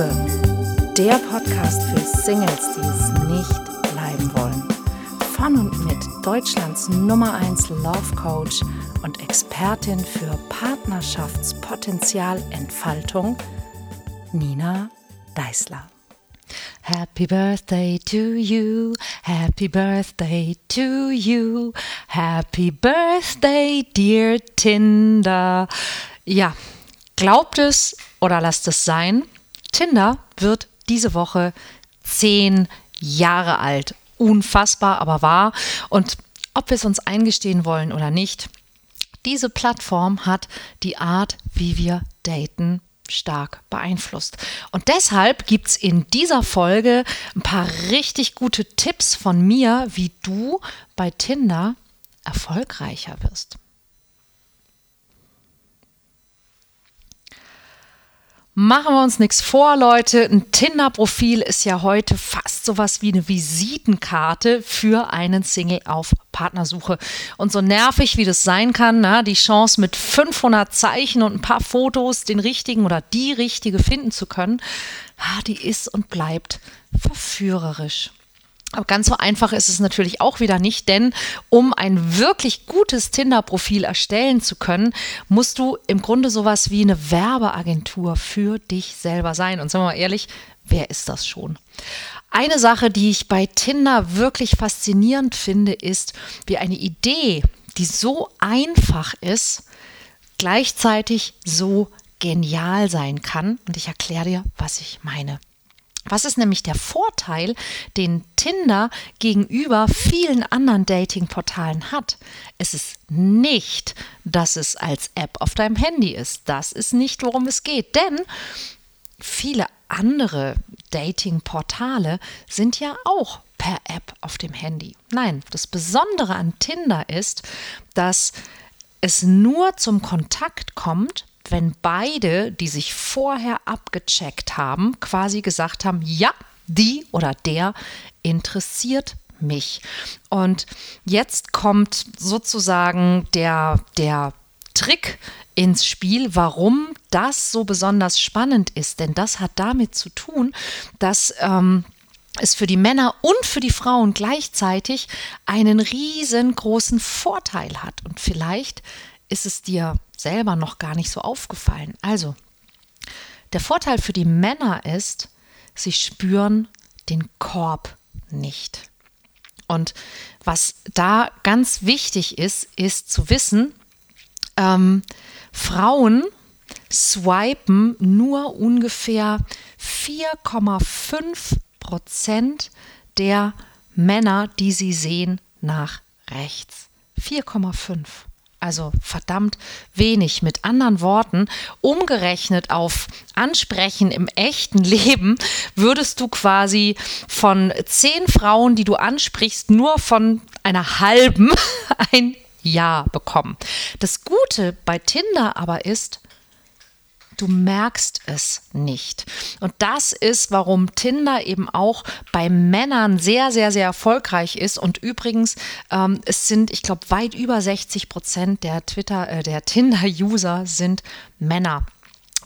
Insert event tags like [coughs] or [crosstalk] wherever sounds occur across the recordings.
Liebe, der Podcast für Singles, die es nicht bleiben wollen. Von und mit Deutschlands Nummer 1 Love Coach und Expertin für Partnerschaftspotenzialentfaltung, Nina Deißler. Happy birthday to you, happy birthday to you, happy birthday, dear Tinder. Ja, glaubt es oder lasst es sein, Tinder wird diese Woche zehn Jahre alt. Unfassbar, aber wahr. Und ob wir es uns eingestehen wollen oder nicht, diese Plattform hat die Art, wie wir daten, stark beeinflusst. Und deshalb gibt es in dieser Folge ein paar richtig gute Tipps von mir, wie du bei Tinder erfolgreicher wirst. Machen wir uns nichts vor, Leute. Ein Tinder-Profil ist ja heute fast sowas wie eine Visitenkarte für einen Single auf Partnersuche. Und so nervig wie das sein kann, na, die Chance mit 500 Zeichen und ein paar Fotos den richtigen oder die richtige finden zu können, die ist und bleibt verführerisch. Aber ganz so einfach ist es natürlich auch wieder nicht, denn um ein wirklich gutes Tinder-Profil erstellen zu können, musst du im Grunde sowas wie eine Werbeagentur für dich selber sein. Und sagen wir mal ehrlich, wer ist das schon? Eine Sache, die ich bei Tinder wirklich faszinierend finde, ist, wie eine Idee, die so einfach ist, gleichzeitig so genial sein kann. Und ich erkläre dir, was ich meine. Was ist nämlich der Vorteil, den Tinder gegenüber vielen anderen Dating-Portalen hat? Es ist nicht, dass es als App auf deinem Handy ist. Das ist nicht, worum es geht. Denn viele andere Dating-Portale sind ja auch per App auf dem Handy. Nein, das Besondere an Tinder ist, dass es nur zum Kontakt kommt, wenn beide, die sich vorher abgecheckt haben, quasi gesagt haben, ja, die oder der interessiert mich. Und jetzt kommt sozusagen der, der Trick ins Spiel, warum das so besonders spannend ist. Denn das hat damit zu tun, dass ähm, es für die Männer und für die Frauen gleichzeitig einen riesengroßen Vorteil hat. Und vielleicht ist es dir selber noch gar nicht so aufgefallen. Also, der Vorteil für die Männer ist, sie spüren den Korb nicht. Und was da ganz wichtig ist, ist zu wissen, ähm, Frauen swipen nur ungefähr 4,5 Prozent der Männer, die sie sehen, nach rechts. 4,5 also verdammt wenig. Mit anderen Worten, umgerechnet auf Ansprechen im echten Leben, würdest du quasi von zehn Frauen, die du ansprichst, nur von einer halben [laughs] ein Ja bekommen. Das Gute bei Tinder aber ist, du merkst es nicht. Und das ist, warum Tinder eben auch bei Männern sehr, sehr, sehr erfolgreich ist. Und übrigens, ähm, es sind, ich glaube, weit über 60 Prozent der Twitter, äh, der Tinder-User sind Männer.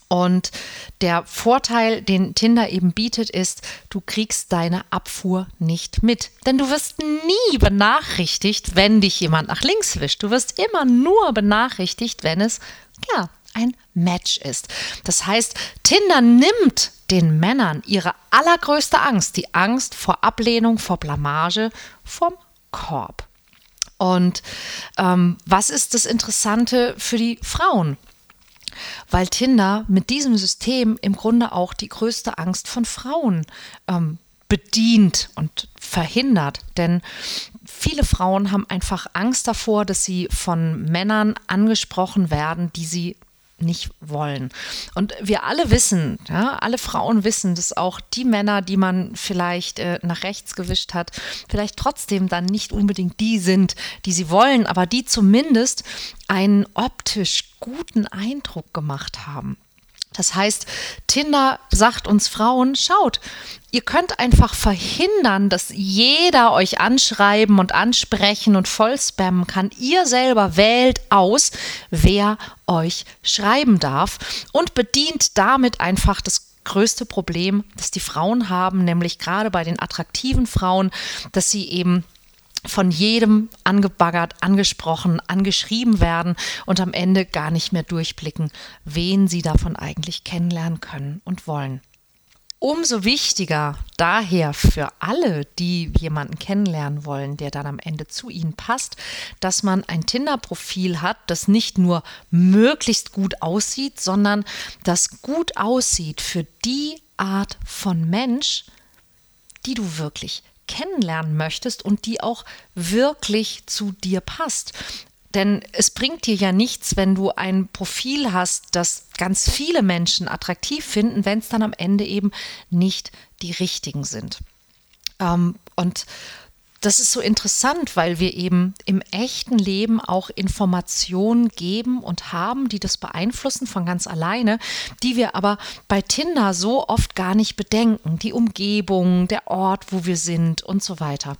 Und der Vorteil, den Tinder eben bietet, ist, du kriegst deine Abfuhr nicht mit. Denn du wirst nie benachrichtigt, wenn dich jemand nach links wischt. Du wirst immer nur benachrichtigt, wenn es, klar, ein Match ist. Das heißt, Tinder nimmt den Männern ihre allergrößte Angst, die Angst vor Ablehnung, vor Blamage, vom Korb. Und ähm, was ist das Interessante für die Frauen? Weil Tinder mit diesem System im Grunde auch die größte Angst von Frauen ähm, bedient und verhindert. Denn viele Frauen haben einfach Angst davor, dass sie von Männern angesprochen werden, die sie nicht wollen. Und wir alle wissen, ja, alle Frauen wissen, dass auch die Männer, die man vielleicht äh, nach rechts gewischt hat, vielleicht trotzdem dann nicht unbedingt die sind, die sie wollen, aber die zumindest einen optisch guten Eindruck gemacht haben. Das heißt, Tinder sagt uns Frauen, schaut, ihr könnt einfach verhindern, dass jeder euch anschreiben und ansprechen und voll spammen kann. Ihr selber wählt aus, wer euch schreiben darf und bedient damit einfach das größte Problem, das die Frauen haben, nämlich gerade bei den attraktiven Frauen, dass sie eben von jedem angebaggert, angesprochen, angeschrieben werden und am Ende gar nicht mehr durchblicken, wen sie davon eigentlich kennenlernen können und wollen. Umso wichtiger daher für alle, die jemanden kennenlernen wollen, der dann am Ende zu ihnen passt, dass man ein Tinder-Profil hat, das nicht nur möglichst gut aussieht, sondern das gut aussieht für die Art von Mensch, die du wirklich kennenlernen möchtest und die auch wirklich zu dir passt. Denn es bringt dir ja nichts, wenn du ein Profil hast, das ganz viele Menschen attraktiv finden, wenn es dann am Ende eben nicht die richtigen sind. Ähm, und das ist so interessant, weil wir eben im echten Leben auch Informationen geben und haben, die das beeinflussen von ganz alleine, die wir aber bei Tinder so oft gar nicht bedenken. Die Umgebung, der Ort, wo wir sind und so weiter.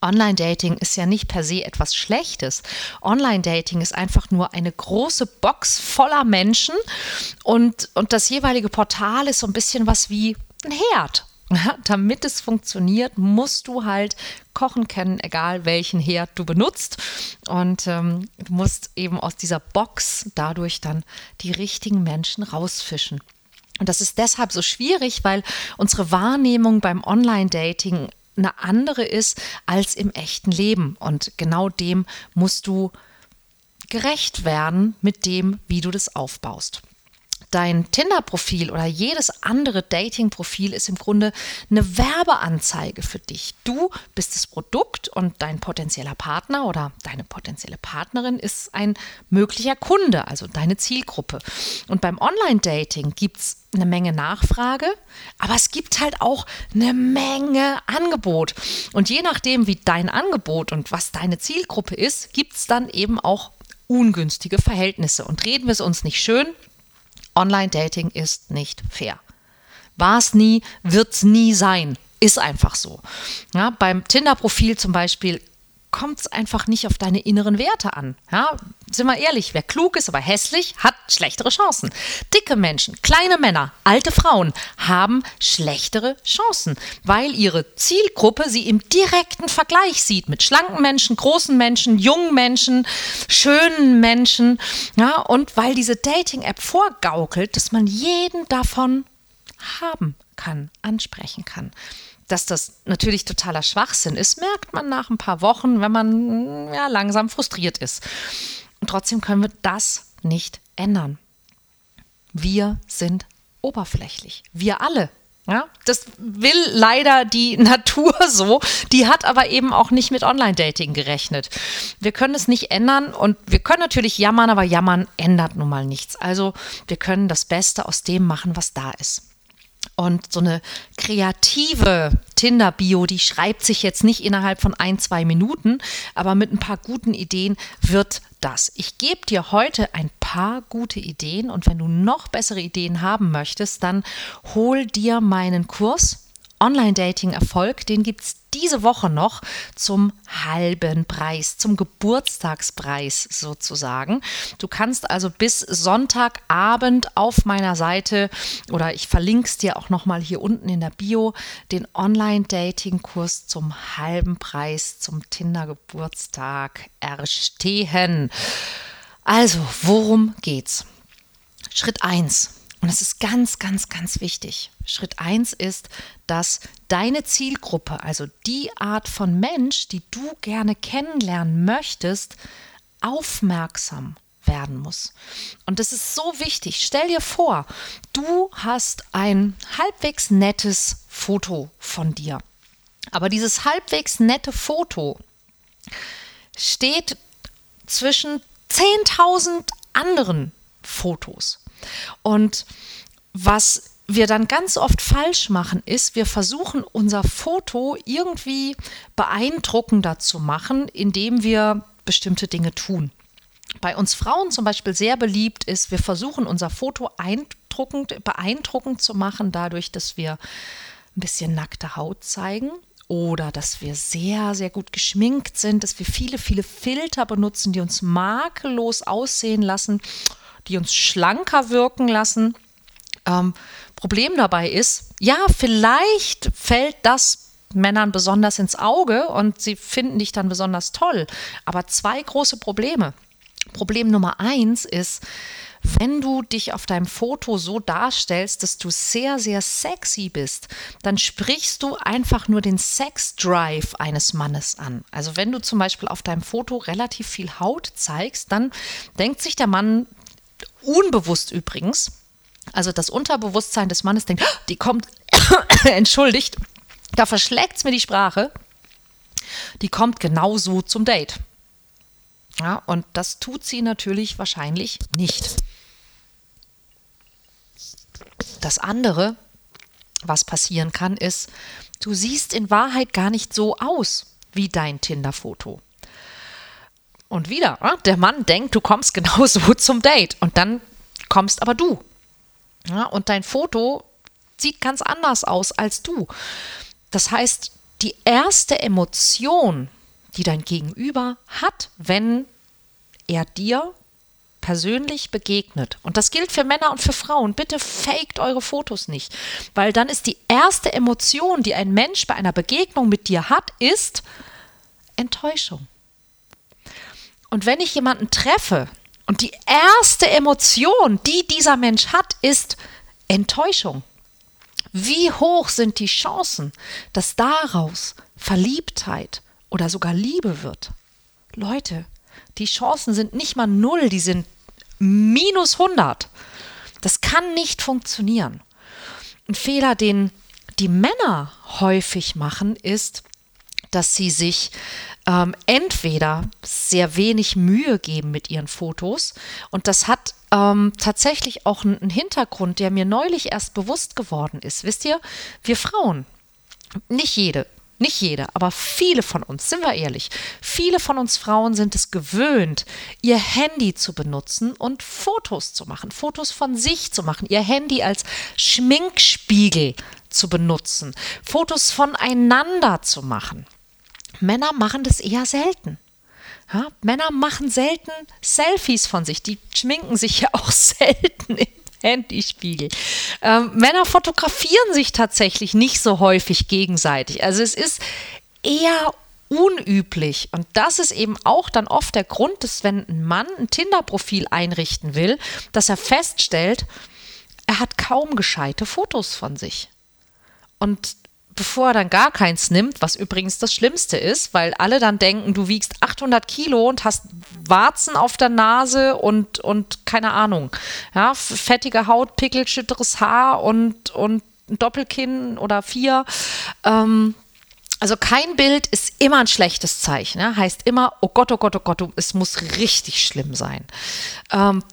Online-Dating ist ja nicht per se etwas Schlechtes. Online-Dating ist einfach nur eine große Box voller Menschen und, und das jeweilige Portal ist so ein bisschen was wie ein Herd [laughs] damit es funktioniert, musst du halt kochen kennen, egal welchen Herd du benutzt. Und ähm, du musst eben aus dieser Box dadurch dann die richtigen Menschen rausfischen. Und das ist deshalb so schwierig, weil unsere Wahrnehmung beim Online-Dating eine andere ist als im echten Leben. Und genau dem musst du gerecht werden mit dem, wie du das aufbaust dein Tinder-Profil oder jedes andere Dating-Profil ist im Grunde eine Werbeanzeige für dich. Du bist das Produkt und dein potenzieller Partner oder deine potenzielle Partnerin ist ein möglicher Kunde, also deine Zielgruppe. Und beim Online-Dating gibt es eine Menge Nachfrage, aber es gibt halt auch eine Menge Angebot. Und je nachdem, wie dein Angebot und was deine Zielgruppe ist, gibt es dann eben auch ungünstige Verhältnisse. Und reden wir es uns nicht schön, Online-Dating ist nicht fair. War es nie, wird es nie sein. Ist einfach so. Ja, beim Tinder-Profil zum Beispiel kommt es einfach nicht auf deine inneren Werte an. Ja, sind wir ehrlich, wer klug ist, aber hässlich, hat schlechtere Chancen. Dicke Menschen, kleine Männer, alte Frauen haben schlechtere Chancen, weil ihre Zielgruppe sie im direkten Vergleich sieht mit schlanken Menschen, großen Menschen, jungen Menschen, schönen Menschen. Ja, und weil diese Dating-App vorgaukelt, dass man jeden davon haben kann, ansprechen kann dass das natürlich totaler Schwachsinn ist, merkt man nach ein paar Wochen, wenn man ja, langsam frustriert ist. Und trotzdem können wir das nicht ändern. Wir sind oberflächlich. Wir alle. Ja, das will leider die [laughs] Natur so. Die hat aber eben auch nicht mit Online-Dating gerechnet. Wir können es nicht ändern und wir können natürlich jammern, aber jammern ändert nun mal nichts. Also wir können das Beste aus dem machen, was da ist. Und so eine kreative Tinder-Bio, die schreibt sich jetzt nicht innerhalb von ein, zwei Minuten, aber mit ein paar guten Ideen wird das. Ich gebe dir heute ein paar gute Ideen und wenn du noch bessere Ideen haben möchtest, dann hol dir meinen Kurs Online-Dating-Erfolg, den gibt es diese Woche noch zum halben Preis, zum Geburtstagspreis sozusagen. Du kannst also bis Sonntagabend auf meiner Seite oder ich verlinke es dir auch nochmal hier unten in der Bio, den Online-Dating-Kurs zum halben Preis zum Tinder-Geburtstag erstehen. Also, worum geht's? Schritt 1 und es ist ganz, ganz, ganz wichtig. Schritt 1 ist, dass deine Zielgruppe, also die Art von Mensch, die du gerne kennenlernen möchtest, aufmerksam werden muss. Und das ist so wichtig. Stell dir vor, du hast ein halbwegs nettes Foto von dir. Aber dieses halbwegs nette Foto steht zwischen 10.000 anderen Fotos. Und was wir dann ganz oft falsch machen, ist, wir versuchen unser Foto irgendwie beeindruckender zu machen, indem wir bestimmte Dinge tun. Bei uns Frauen zum Beispiel sehr beliebt ist, wir versuchen unser Foto beeindruckend zu machen, dadurch, dass wir ein bisschen nackte Haut zeigen oder dass wir sehr, sehr gut geschminkt sind, dass wir viele, viele Filter benutzen, die uns makellos aussehen lassen, die uns schlanker wirken lassen. Ähm, Problem dabei ist, ja, vielleicht fällt das Männern besonders ins Auge und sie finden dich dann besonders toll. Aber zwei große Probleme. Problem Nummer eins ist, wenn du dich auf deinem Foto so darstellst, dass du sehr, sehr sexy bist, dann sprichst du einfach nur den Sex-Drive eines Mannes an. Also wenn du zum Beispiel auf deinem Foto relativ viel Haut zeigst, dann denkt sich der Mann unbewusst übrigens, also das Unterbewusstsein des Mannes denkt, die kommt, [coughs] entschuldigt, da verschlägt es mir die Sprache, die kommt genauso zum Date. Ja, und das tut sie natürlich wahrscheinlich nicht. Das andere, was passieren kann, ist, du siehst in Wahrheit gar nicht so aus wie dein Tinder-Foto. Und wieder, der Mann denkt, du kommst genauso [laughs] zum Date und dann kommst aber du. Ja, und dein Foto sieht ganz anders aus als du. Das heißt, die erste Emotion, die dein Gegenüber hat, wenn er dir persönlich begegnet. Und das gilt für Männer und für Frauen. Bitte faked eure Fotos nicht, weil dann ist die erste Emotion, die ein Mensch bei einer Begegnung mit dir hat, ist Enttäuschung. Und wenn ich jemanden treffe und die erste Emotion, die dieser Mensch hat, ist Enttäuschung, wie hoch sind die Chancen, dass daraus Verliebtheit oder sogar Liebe wird? Leute, die Chancen sind nicht mal null, die sind minus 100. Das kann nicht funktionieren. Ein Fehler, den die Männer häufig machen, ist, dass sie sich ähm, entweder sehr wenig Mühe geben mit ihren Fotos und das hat ähm, tatsächlich auch einen Hintergrund, der mir neulich erst bewusst geworden ist. Wisst ihr, wir Frauen, nicht jede, nicht jede, aber viele von uns, sind wir ehrlich, viele von uns Frauen sind es gewöhnt, ihr Handy zu benutzen und Fotos zu machen, Fotos von sich zu machen, ihr Handy als Schminkspiegel zu benutzen, Fotos voneinander zu machen. Männer machen das eher selten. Ja, Männer machen selten Selfies von sich. Die schminken sich ja auch [laughs] selten im Handyspiegel. Ähm, Männer fotografieren sich tatsächlich nicht so häufig gegenseitig. Also es ist eher unüblich. Und das ist eben auch dann oft der Grund, dass wenn ein Mann ein Tinder-Profil einrichten will, dass er feststellt, er hat kaum gescheite Fotos von sich. Und bevor er dann gar keins nimmt, was übrigens das Schlimmste ist, weil alle dann denken, du wiegst 800 Kilo und hast Warzen auf der Nase und, und keine Ahnung, ja, fettige Haut, pickelschütteres Haar und, und ein Doppelkinn oder vier. Ähm, also kein Bild ist immer ein schlechtes Zeichen. Ne? Heißt immer, oh Gott, oh Gott, oh Gott, es muss richtig schlimm sein. Ähm,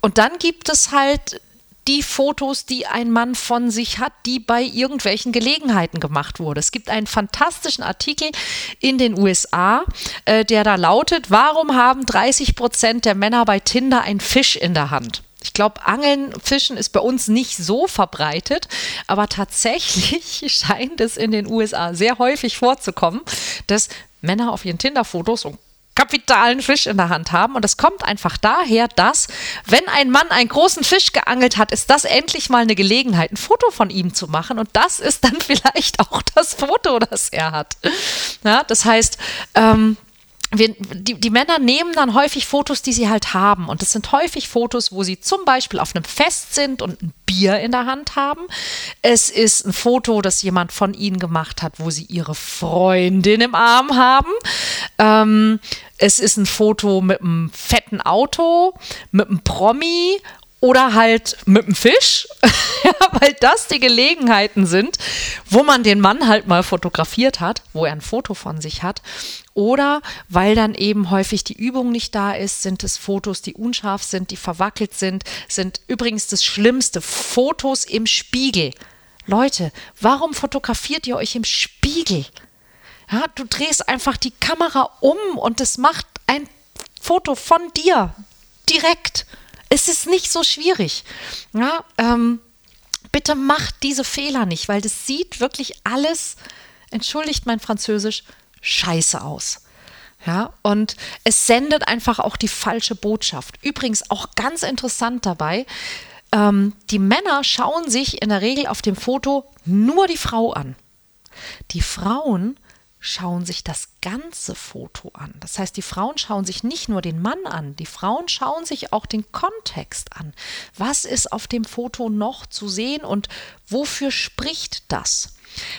und dann gibt es halt die Fotos, die ein Mann von sich hat, die bei irgendwelchen Gelegenheiten gemacht wurde. Es gibt einen fantastischen Artikel in den USA, äh, der da lautet, warum haben 30 Prozent der Männer bei Tinder einen Fisch in der Hand? Ich glaube, Angeln, Fischen ist bei uns nicht so verbreitet, aber tatsächlich [laughs] scheint es in den USA sehr häufig vorzukommen, dass Männer auf ihren Tinder-Fotos und kapitalen Fisch in der Hand haben. Und das kommt einfach daher, dass, wenn ein Mann einen großen Fisch geangelt hat, ist das endlich mal eine Gelegenheit, ein Foto von ihm zu machen. Und das ist dann [laughs] vielleicht auch das Foto, das er hat. Ja, das heißt, ähm, wir, die, die, Männer nehmen dann häufig Fotos, die sie halt haben. Und das sind häufig Fotos, wo sie zum Beispiel auf einem Fest sind und ein Bier in der Hand haben. Es ist ein Foto, das jemand von ihnen gemacht hat, wo sie ihre Freundin im Arm haben. Ähm, es ist ein Foto mit einem fetten Auto, mit einem Promi oder halt mit dem Fisch, [laughs] weil das die Gelegenheiten sind, wo man den Mann halt mal fotografiert hat, wo er ein Foto von sich hat. Oder weil dann eben häufig die Übung nicht da ist, sind es Fotos, die unscharf sind, die verwackelt sind, sind übrigens das Schlimmste, Fotos im Spiegel. Leute, warum fotografiert ihr euch im Spiegel? Ja, du drehst einfach die Kamera um und es macht ein Foto von dir direkt es ist nicht so schwierig. Ja, ähm, Bitte macht diese Fehler nicht, weil das sieht wirklich alles, entschuldigt mein Französisch, scheiße aus. Ja, und es sendet einfach auch die falsche Botschaft. Übrigens auch ganz interessant dabei, ähm, die Männer schauen sich in der Regel auf dem Foto nur die Frau an. Die Frauen schauen sich das ganze Foto an. Das heißt, die Frauen schauen sich nicht nur den Mann an, die Frauen schauen sich auch den Kontext an. Was ist auf dem Foto noch zu sehen und wofür spricht das?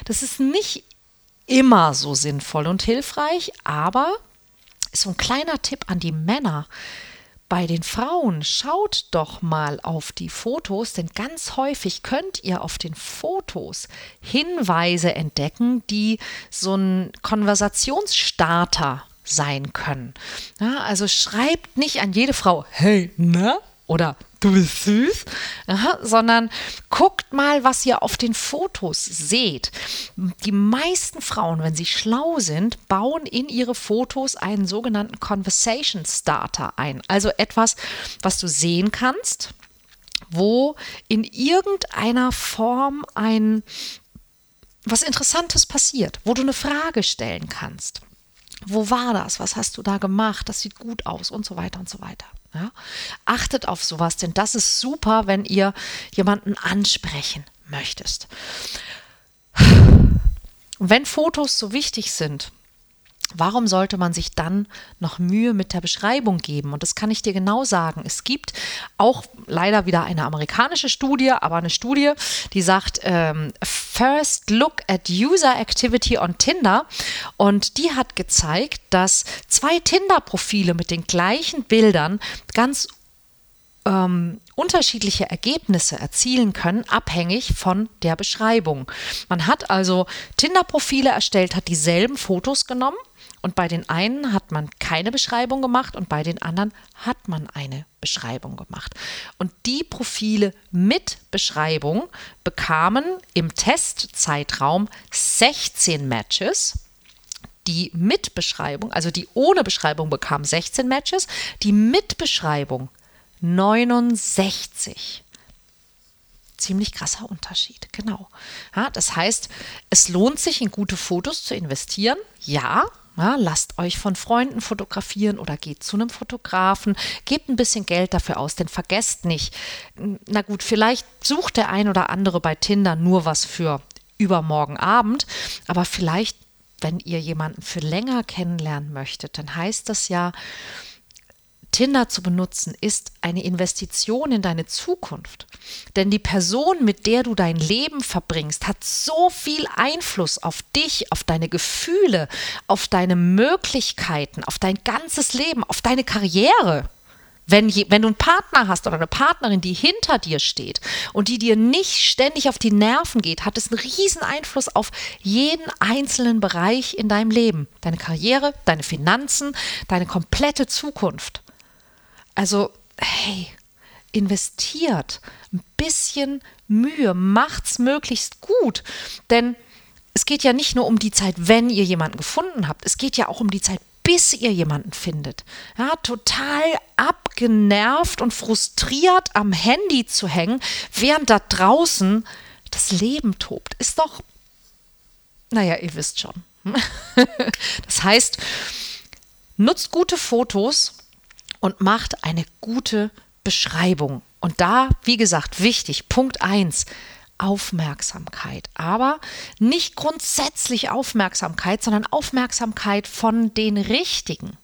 Das ist nicht immer so sinnvoll und hilfreich, aber so ein kleiner Tipp an die Männer. Bei den Frauen schaut doch mal auf die Fotos, denn ganz häufig könnt ihr auf den Fotos Hinweise entdecken, die so ein Konversationsstarter sein können. Ja, also schreibt nicht an jede Frau, hey, ne? Oder du bist süß, sondern guckt mal, was ihr auf den Fotos seht. Die meisten Frauen, wenn sie schlau sind, bauen in ihre Fotos einen sogenannten Conversation Starter ein. Also etwas, was du sehen kannst, wo in irgendeiner Form ein was Interessantes passiert, wo du eine Frage stellen kannst. Wo war das? Was hast du da gemacht? Das sieht gut aus und so weiter und so weiter. Ja? Achtet auf sowas, denn das ist super, wenn ihr jemanden ansprechen möchtest. wenn Fotos so wichtig sind, Warum sollte man sich dann noch Mühe mit der Beschreibung geben? Und das kann ich dir genau sagen. Es gibt auch leider wieder eine amerikanische Studie, aber eine Studie, die sagt, ähm, First Look at User Activity on Tinder. Und die hat gezeigt, dass zwei Tinder-Profile mit den gleichen Bildern ganz ähm, unterschiedliche Ergebnisse erzielen können, abhängig von der Beschreibung. Man hat also Tinder-Profile erstellt, hat dieselben Fotos genommen und bei den einen hat man keine Beschreibung gemacht und bei den anderen hat man eine Beschreibung gemacht. Und die Profile mit Beschreibung bekamen im Testzeitraum 16 Matches. Die mit Beschreibung, also die ohne Beschreibung bekamen 16 Matches, die mit Beschreibung 69 ziemlich krasser Unterschied. Genau. Ja, das heißt, es lohnt sich, in gute Fotos zu investieren. Ja, ja, lasst euch von Freunden fotografieren oder geht zu einem Fotografen, gebt ein bisschen Geld dafür aus, denn vergesst nicht, na gut, vielleicht sucht der ein oder andere bei Tinder nur was für übermorgen Abend, aber vielleicht, wenn ihr jemanden für länger kennenlernen möchtet, dann heißt das ja, Tinder zu benutzen, ist eine Investition in deine Zukunft. Denn die Person, mit der du dein Leben verbringst, hat so viel Einfluss auf dich, auf deine Gefühle, auf deine Möglichkeiten, auf dein ganzes Leben, auf deine Karriere. Wenn, je, wenn du einen Partner hast oder eine Partnerin, die hinter dir steht und die dir nicht ständig auf die Nerven geht, hat es einen riesen Einfluss auf jeden einzelnen Bereich in deinem Leben. Deine Karriere, deine Finanzen, deine komplette Zukunft. Also, hey, investiert ein bisschen Mühe, macht's möglichst gut, denn es geht ja nicht nur um die Zeit, wenn ihr jemanden gefunden habt, es geht ja auch um die Zeit, bis ihr jemanden findet. Ja, total abgenervt und frustriert am Handy zu hängen, während da draußen das Leben tobt, ist doch, naja, ihr wisst schon. [laughs] das heißt, nutzt gute Fotos, und macht eine gute Beschreibung. Und da, wie gesagt, wichtig, Punkt 1, Aufmerksamkeit. Aber nicht grundsätzlich Aufmerksamkeit, sondern Aufmerksamkeit von den Richtigen.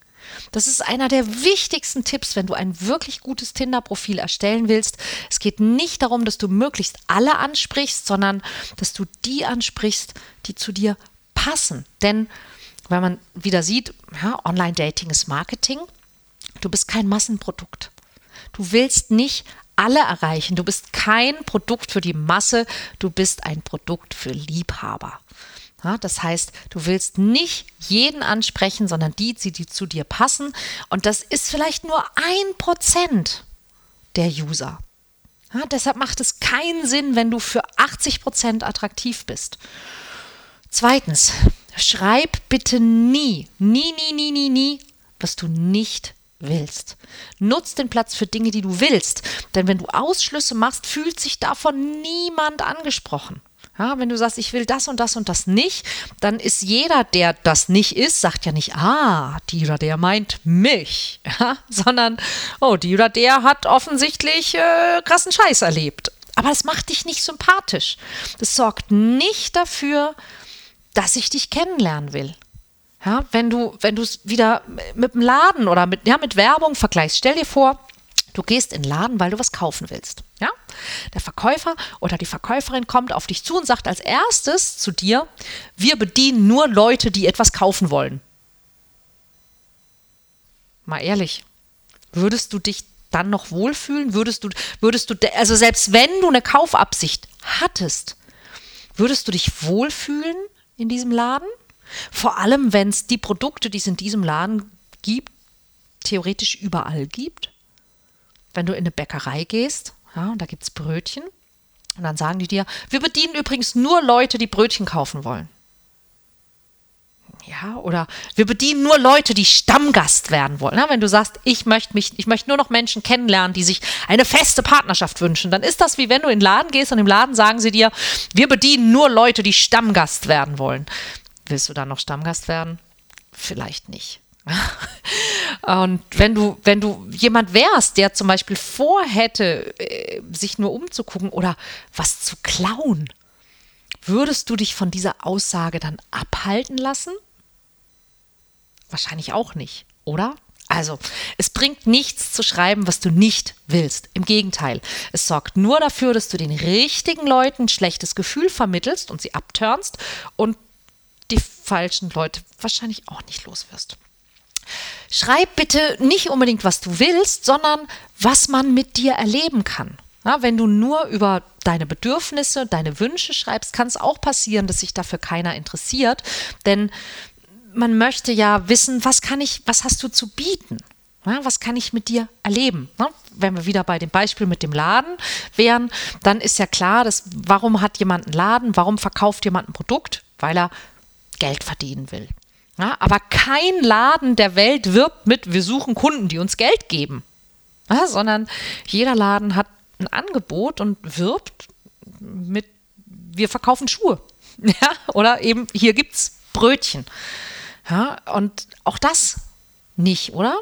Das ist einer der wichtigsten Tipps, wenn du ein wirklich gutes Tinder-Profil erstellen willst. Es geht nicht darum, dass du möglichst alle ansprichst, sondern dass du die ansprichst, die zu dir passen. Denn wenn man wieder sieht, ja, Online-Dating ist Marketing, Du bist kein Massenprodukt. Du willst nicht alle erreichen. Du bist kein Produkt für die Masse, du bist ein Produkt für Liebhaber. Ja, das heißt, du willst nicht jeden ansprechen, sondern die, die zu dir passen. Und das ist vielleicht nur ein Prozent der User. Ja, deshalb macht es keinen Sinn, wenn du für 80 Prozent attraktiv bist. Zweitens, schreib bitte nie, nie, nie, nie, nie, nie, was du nicht willst. Nutz den Platz für Dinge, die du willst. Denn wenn du Ausschlüsse machst, fühlt sich davon niemand angesprochen. Ja, wenn du sagst, ich will das und das und das nicht, dann ist jeder, der das nicht ist, sagt ja nicht, ah, die oder der meint mich, ja, [laughs] sondern, oh, die oder der hat offensichtlich äh, krassen Scheiß erlebt. Aber das macht dich nicht sympathisch. Das sorgt nicht dafür, dass ich dich kennenlernen will. Ja, wenn du, wenn du es wieder mit dem Laden oder mit, ja, mit Werbung vergleichst, stell dir vor, du gehst in den Laden, weil du was kaufen willst. Ja? Der Verkäufer oder die Verkäuferin kommt auf dich zu und sagt als erstes zu dir, wir bedienen nur Leute, die etwas kaufen wollen. Mal ehrlich, würdest du dich dann noch wohlfühlen? Würdest du, würdest du, also selbst wenn du eine Kaufabsicht hattest, würdest du dich wohlfühlen in diesem Laden? Vor allem, wenn es die Produkte, die es in diesem Laden gibt, theoretisch überall gibt. Wenn du in eine Bäckerei gehst, ja, und da gibt es Brötchen, und dann sagen die dir, wir bedienen übrigens nur Leute, die Brötchen kaufen wollen. Ja, oder wir bedienen nur Leute, die Stammgast werden wollen. Ja, wenn du sagst, ich möchte mich, ich möchte nur noch Menschen kennenlernen, die sich eine feste Partnerschaft wünschen, dann ist das wie wenn du in den Laden gehst und im Laden sagen sie dir, wir bedienen nur Leute, die Stammgast werden wollen. Willst du dann noch Stammgast werden? Vielleicht nicht. [laughs] Und wenn du, wenn du jemand wärst, der zum Beispiel vorhätte, äh, sich nur umzugucken oder was zu klauen, würdest du dich von dieser Aussage dann abhalten lassen? Wahrscheinlich auch nicht, oder? Also, es bringt nichts zu schreiben, was du nicht willst. Im Gegenteil, es sorgt nur dafür, dass du den richtigen Leuten ein schlechtes Gefühl vermittelst und sie abturnst und die falschen Leute wahrscheinlich auch nicht los wirst. Schreib bitte nicht unbedingt, was du willst, sondern was man mit dir erleben kann. Ja, wenn du nur über deine Bedürfnisse, deine Wünsche schreibst, kann es auch passieren, dass sich dafür keiner interessiert, denn man möchte ja wissen, was kann ich, was hast du zu bieten? Ja, was kann ich mit dir erleben? Ja, wenn wir wieder bei dem Beispiel mit dem Laden wären, dann ist ja klar, dass, warum hat jemand einen Laden, warum verkauft jemand ein Produkt? Weil er Geld verdienen will. Ja, aber kein Laden der Welt wirbt mit, wir suchen Kunden, die uns Geld geben. Ja, sondern jeder Laden hat ein Angebot und wirbt mit, wir verkaufen Schuhe. [laughs] Ja, oder eben, hier gibt es Brötchen. Ja, und auch das nicht, oder?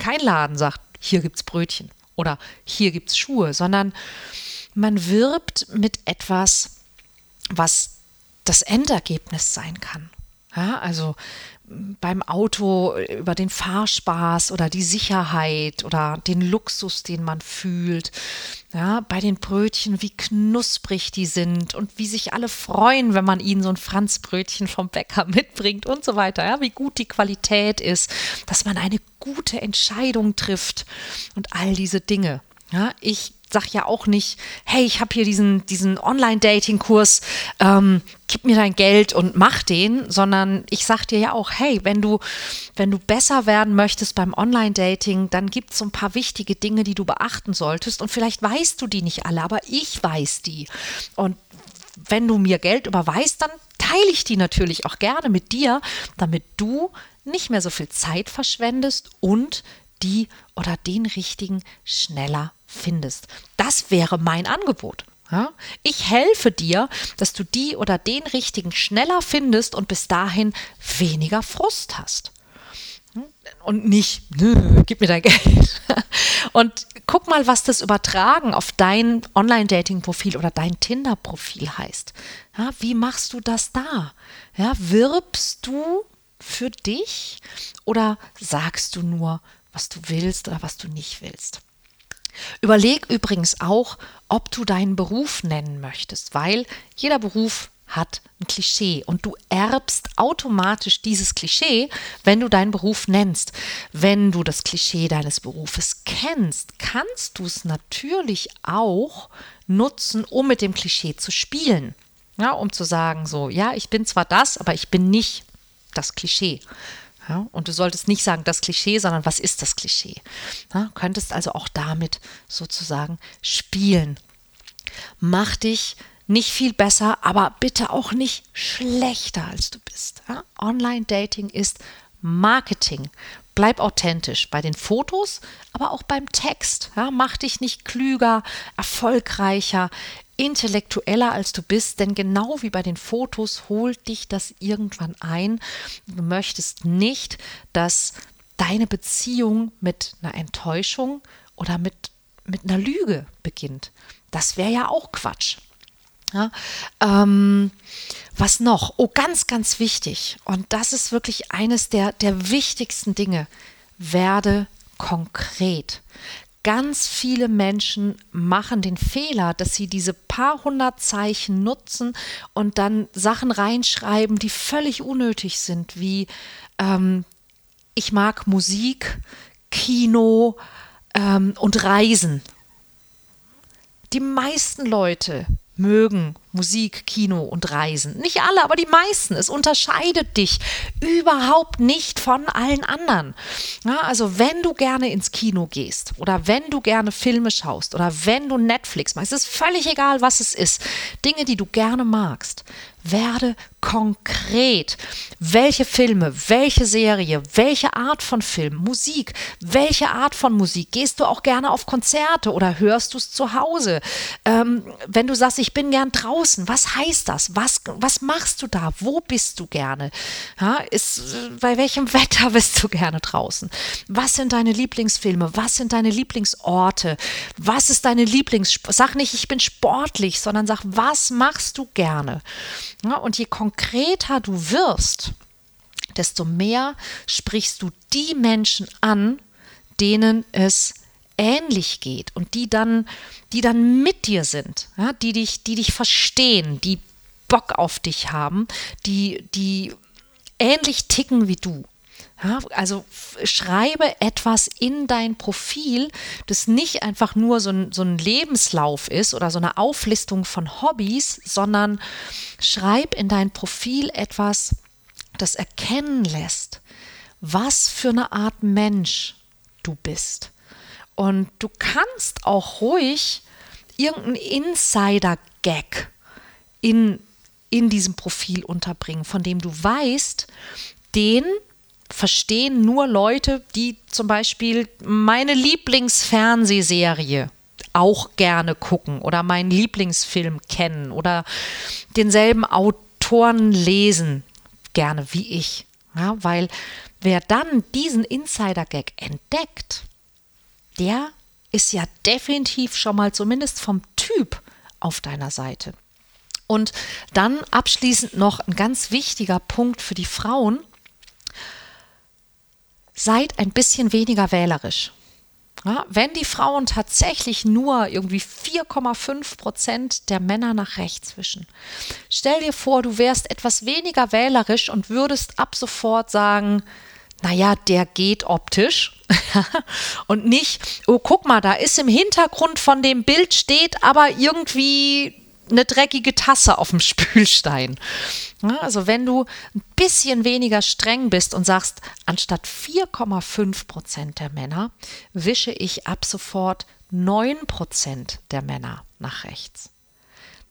Kein Laden sagt, hier gibt es Brötchen oder hier gibt es Schuhe, sondern man wirbt mit etwas, was das Endergebnis sein kann. Ja, also beim Auto über den Fahrspaß oder die Sicherheit oder den Luxus, den man fühlt. Ja, bei den Brötchen, wie knusprig die sind und wie sich alle freuen, wenn man ihnen so ein Franzbrötchen vom Bäcker [laughs] mitbringt und so weiter. Ja, wie gut die Qualität ist, dass man eine gute Entscheidung trifft und all diese Dinge. Ja, ich sag ja auch nicht, hey, ich habe hier diesen, diesen Online-Dating-Kurs, ähm, gib mir dein Geld und mach den, sondern ich sag dir ja auch, hey, wenn du, wenn du besser werden möchtest beim Online-Dating, dann gibt es so ein paar wichtige Dinge, die du beachten solltest. Und vielleicht weißt du die nicht alle, aber ich weiß die. Und wenn du mir Geld überweist, dann teile ich die natürlich auch gerne mit dir, damit du nicht mehr so viel Zeit verschwendest und die oder den richtigen schneller findest. Das wäre mein Angebot. Ja? Ich helfe dir, dass du die oder den richtigen schneller findest und bis dahin weniger Frust hast. Und nicht, nö, gib mir dein Geld. [laughs] Und guck mal, was das Übertragen auf dein Online-Dating-Profil oder dein Tinder-Profil heißt. Ja, wie machst du das da? Ja, wirbst du für dich oder sagst du nur, was du willst oder was du nicht willst? Überleg übrigens auch, ob du deinen Beruf nennen möchtest, weil jeder Beruf hat ein Klischee und du erbst automatisch dieses Klischee, wenn du deinen Beruf nennst. Wenn du das Klischee deines Berufes kennst, kannst du es natürlich auch nutzen, um mit dem Klischee zu spielen. Ja, um zu sagen, so, ja, ich bin zwar das, aber ich bin nicht das Klischee. Ja, und du solltest nicht sagen das Klischee, sondern was ist das Klischee? Ja, könntest also auch damit sozusagen spielen. Mach dich nicht viel besser, aber bitte auch nicht schlechter als du bist. Ja? Online-Dating ist Marketing. Bleib authentisch bei den Fotos, aber auch beim Text. Ja, mach dich nicht klüger, erfolgreicher, intellektueller als du bist, denn genau wie bei den Fotos holt dich das irgendwann ein. Du möchtest nicht, dass deine Beziehung mit einer Enttäuschung oder mit, mit einer Lüge beginnt. Das wäre ja auch Quatsch. Ja, ähm, was noch? Oh, ganz, ganz wichtig. Und das ist wirklich eines der, der wichtigsten Dinge. Werde konkret. Ganz viele Menschen machen den Fehler, dass sie diese paar hundert Zeichen nutzen und dann Sachen reinschreiben, die völlig unnötig sind, wie ähm, ich mag Musik, Kino ähm, und Reisen. Die meisten Leute mögen Musik, Kino und Reisen. Nicht alle, aber die meisten. Es unterscheidet dich überhaupt nicht von allen anderen. Ja, also wenn du gerne ins Kino gehst oder wenn du gerne Filme schaust oder wenn du Netflix magst, ist völlig egal, was es ist. Dinge, die du gerne magst. Werde konkret. Welche Filme, welche Serie, welche Art von Film, Musik, welche Art von Musik? Gehst du auch gerne auf Konzerte oder hörst du es zu Hause? Ähm, wenn du sagst, ich bin gern draußen, was heißt das? Was, was machst du da? Wo bist du gerne? Ja, ist, bei welchem [laughs] Wetter bist du gerne draußen? Was sind deine Lieblingsfilme? Was sind deine Lieblingsorte? Was ist deine Lieblings... Sag nicht, ich bin sportlich, sondern sag, was machst du gerne? Und je konkreter du wirst, desto mehr sprichst du die Menschen an, denen es ähnlich geht und die dann, die dann mit dir sind, die dich, die dich verstehen, die Bock auf dich haben, die, die ähnlich ticken wie du. Ja, also schreibe etwas in dein Profil, das nicht einfach nur so ein, so ein Lebenslauf ist oder so eine Auflistung von Hobbys, sondern schreib in dein Profil etwas, das erkennen lässt, was für eine Art Mensch du bist. Und du kannst auch ruhig irgendeinen Insider-Gag in, in diesem Profil unterbringen, von dem du weißt, den verstehen nur Leute, die zum Beispiel meine Lieblingsfernsehserie auch gerne gucken oder meinen Lieblingsfilm kennen oder denselben Autoren lesen gerne wie ich. Ja, weil wer dann diesen Insider-Gag entdeckt, der ist ja definitiv schon mal zumindest vom Typ auf deiner Seite. Und dann abschließend noch ein ganz wichtiger Punkt für die Frauen seid ein bisschen weniger wählerisch. Ja, wenn die Frauen tatsächlich nur irgendwie 4,5 Prozent der Männer nach rechts wischen, stell dir vor, du wärst etwas weniger wählerisch und würdest ab sofort sagen, naja, der geht optisch [laughs] und nicht, oh, guck mal, da ist im Hintergrund von dem Bild steht aber irgendwie eine dreckige Tasse auf dem Spülstein. Also wenn du ein bisschen weniger streng bist und sagst, anstatt 4,5 Prozent der Männer wische ich ab sofort 9 Prozent der Männer nach rechts,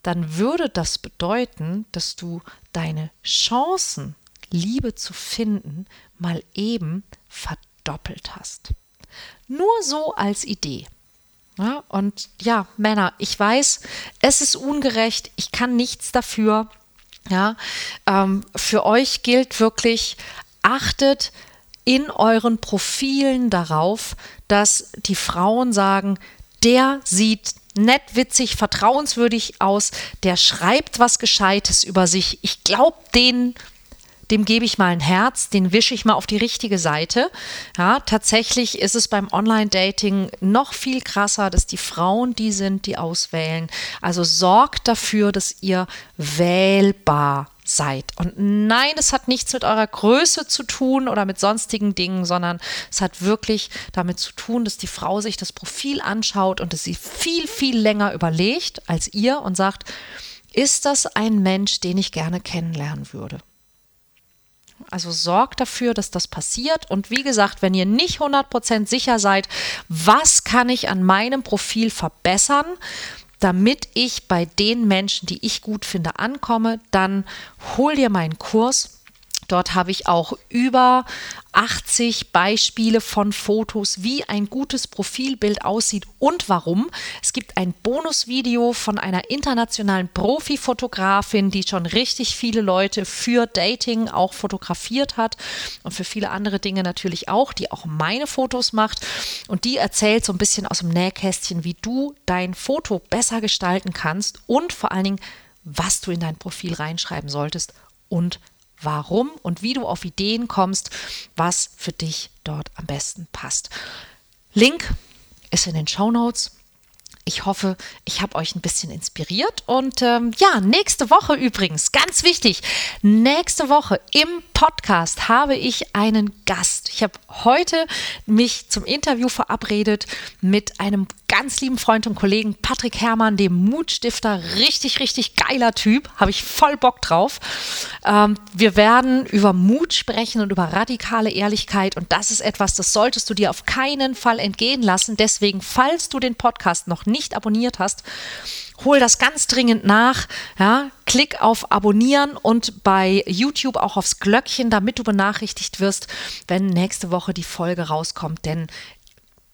dann würde das bedeuten, dass du deine Chancen, Liebe zu finden, mal eben verdoppelt hast. Nur so als Idee. Ja, und ja, Männer, ich weiß, es ist ungerecht, ich kann nichts dafür. Ja, ähm, für euch gilt wirklich, achtet in euren Profilen darauf, dass die Frauen sagen, der sieht nett, witzig, vertrauenswürdig aus, der schreibt was Gescheites über sich. Ich glaube den dem gebe ich mal ein Herz, den wische ich mal auf die richtige Seite. Ja, tatsächlich ist es beim Online-Dating noch viel krasser, dass die Frauen die sind, die auswählen. Also sorgt dafür, dass ihr wählbar seid. Und nein, es hat nichts mit eurer Größe zu tun oder mit sonstigen Dingen, sondern es hat wirklich damit zu tun, dass die Frau sich das Profil anschaut und dass sie viel, viel länger überlegt als ihr und sagt, ist das ein Mensch, den ich gerne kennenlernen würde? Also sorgt dafür, dass das passiert. Und wie gesagt, wenn ihr nicht 100% sicher seid, was kann ich an meinem Profil verbessern, damit ich bei den Menschen, die ich gut finde, ankomme, dann hol dir meinen Kurs. Dort habe ich auch über 80 Beispiele von Fotos, wie ein gutes Profilbild aussieht und warum. Es gibt ein Bonusvideo von einer internationalen Profifotografin, die schon richtig viele Leute für Dating auch fotografiert hat und für viele andere Dinge natürlich auch, die auch meine Fotos macht. Und die erzählt so ein bisschen aus dem Nähkästchen, wie du dein Foto besser gestalten kannst und vor allen Dingen, was du in dein Profil reinschreiben solltest und warum und wie du auf Ideen kommst, was für dich dort am besten passt. Link ist in den Show Notes. Ich hoffe, ich habe euch ein bisschen inspiriert. Und ähm, ja, nächste Woche übrigens, ganz wichtig, nächste Woche im Podcast habe ich einen Gast. Ich habe heute mich zum Interview verabredet mit einem ganz lieben Freund und Kollegen Patrick Herrmann, dem Mutstifter. Richtig, richtig geiler Typ. Habe ich voll Bock drauf. Ähm, wir werden über Mut sprechen und über radikale Ehrlichkeit. Und das ist etwas, das solltest du dir auf keinen Fall entgehen lassen. Deswegen, falls du den Podcast noch nicht abonniert hast, hol das ganz dringend nach. Ja, klick auf Abonnieren und bei YouTube auch aufs Glöckchen, damit du benachrichtigt wirst, wenn nächste Woche die Folge rauskommt. Denn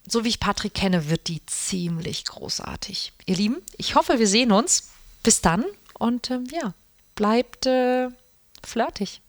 so wie ich Patrick kenne, wird die ziemlich großartig. Ihr Lieben, ich hoffe, wir sehen uns. Bis dann und ähm, ja, bleibt äh, flirtig.